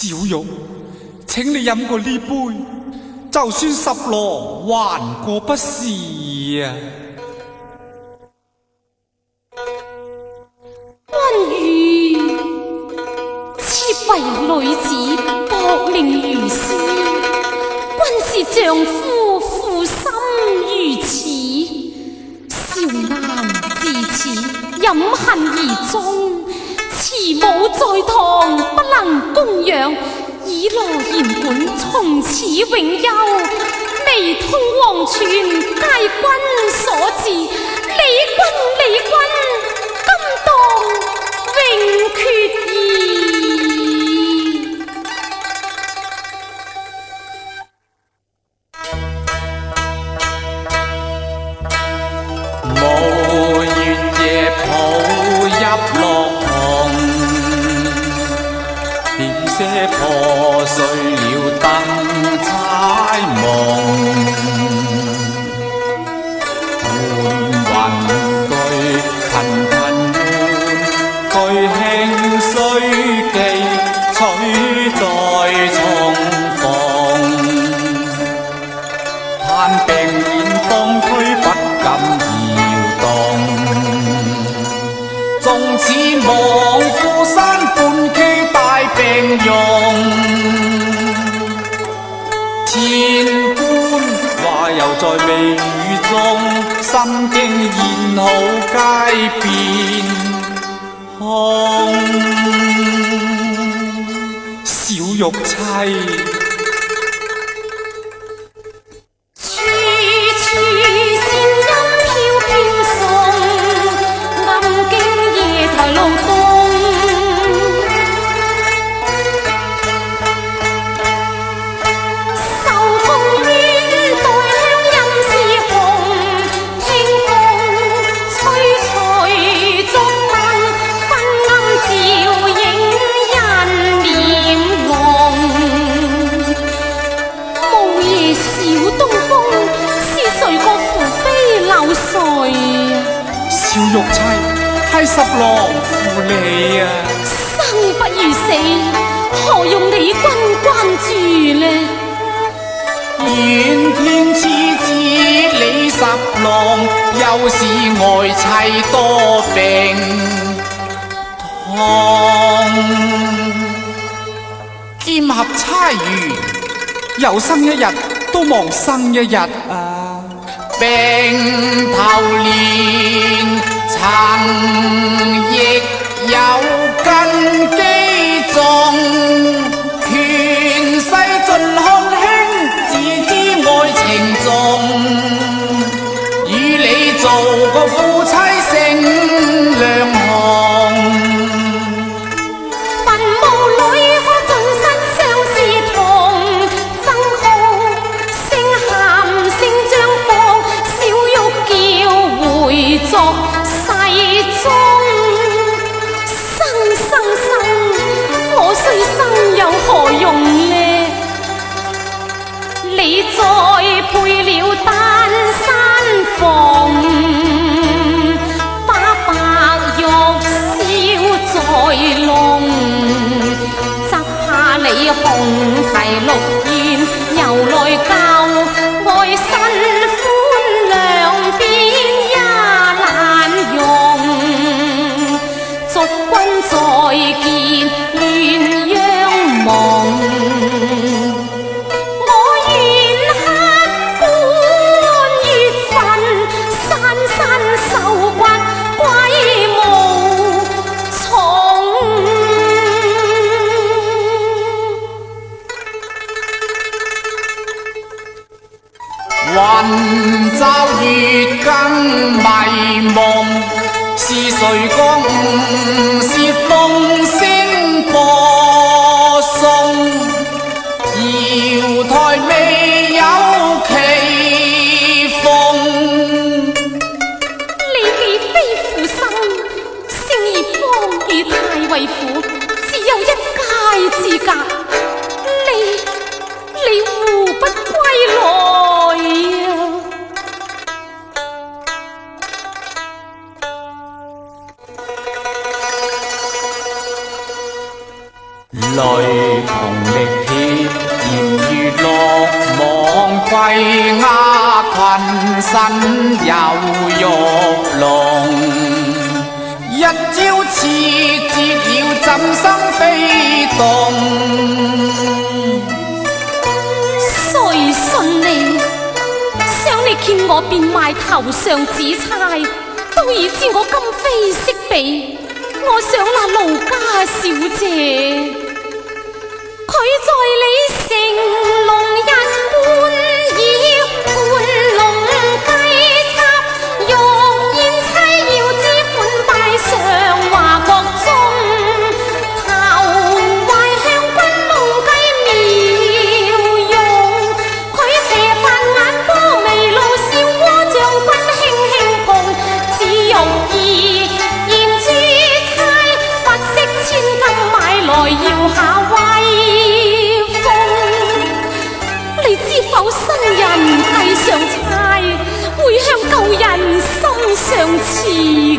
小玉，请你饮过呢杯，就算十落还过不是啊！君如切为女子薄命如斯，君是丈夫负心如此，少男至此饮恨而终。而母在堂，不能供养，以罗言本从此永休。未通王权，皆君所赐。李君，李君。又在微雨中，心惊燕好街边空，小玉妻。朝玉妻系十郎负你啊！生不如死，何用你君关注呢？怨天痴子李十郎，又是外妻多病痛。剑合差如有生一日都望生一日啊！病头年。啊。力同力竭，言月落，网困鸦困身有玉龙。一朝次折了，怎生飞动？谁信你？想你见我便卖头上紫钗，都已知我今非昔比。我想那奴家小姐。佢在你成龙人般。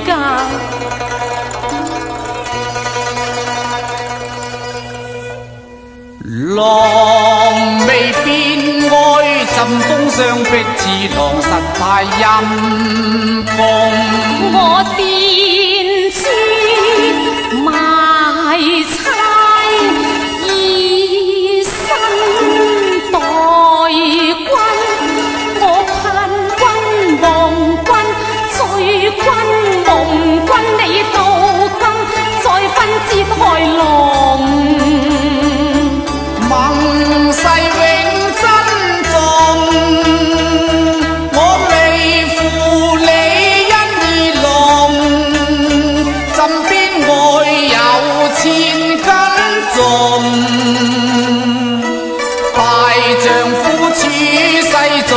cả 狼未變哀，針鋒相逼，似狼實太陰公。我啲。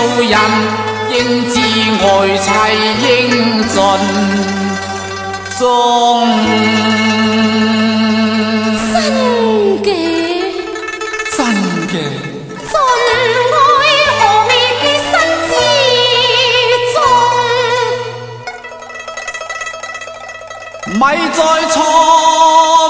做人應知愛妻應盡忠。真嘅，真嘅，盡愛何謂嘅身之忠？咪再錯。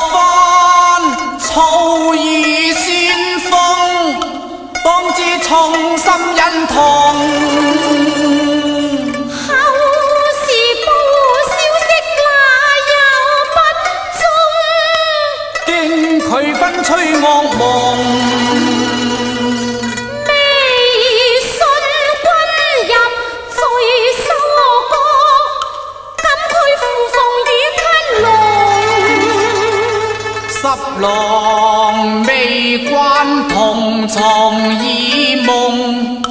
郎未关同床异梦，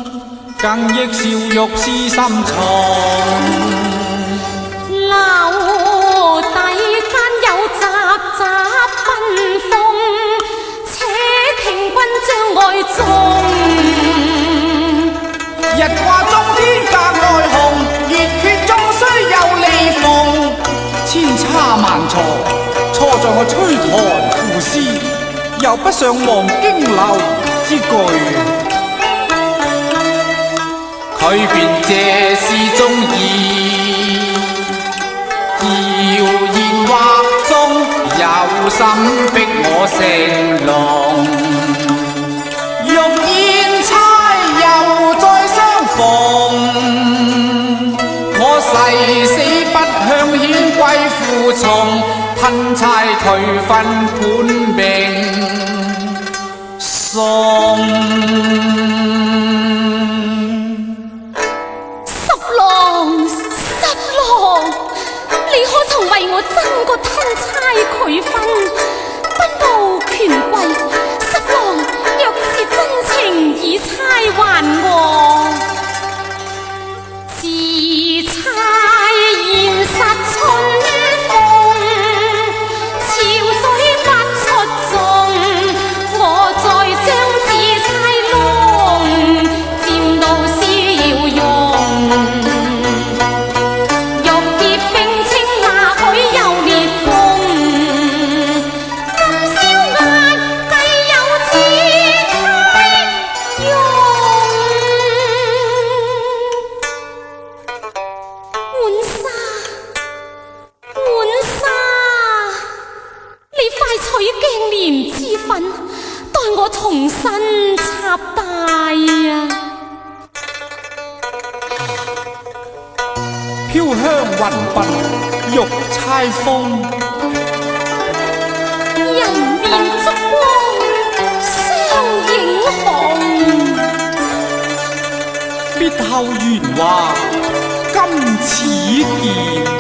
更忆笑玉思深重。楼底间有集集分封，且听君将爱重。日挂中天隔爱红，月血，终须有丽逢。千差万错，错在我吹台。诗又不上望京楼之句，佢便借诗中意，谣言惑中，有心逼我成龙。欲燕钗又再相逢，我誓死不向显贵负从。亲差佢分本并送，十郎，十郎，你可曾为我争个吞差佢分？奔到权贵，十郎，若是真情，以差还我，自差。廉之分，待我重新插戴呀。飘香云鬓玉钗风，人面烛光相映红。别后圆华今此。别。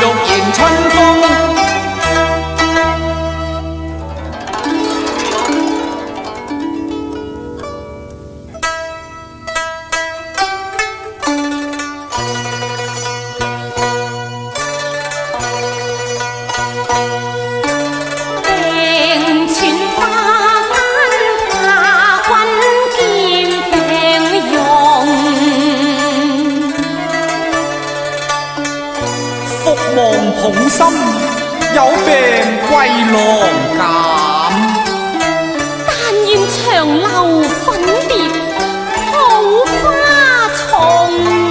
欲迎春风恐心有病，归郎减。但愿长留粉蝶，好花丛。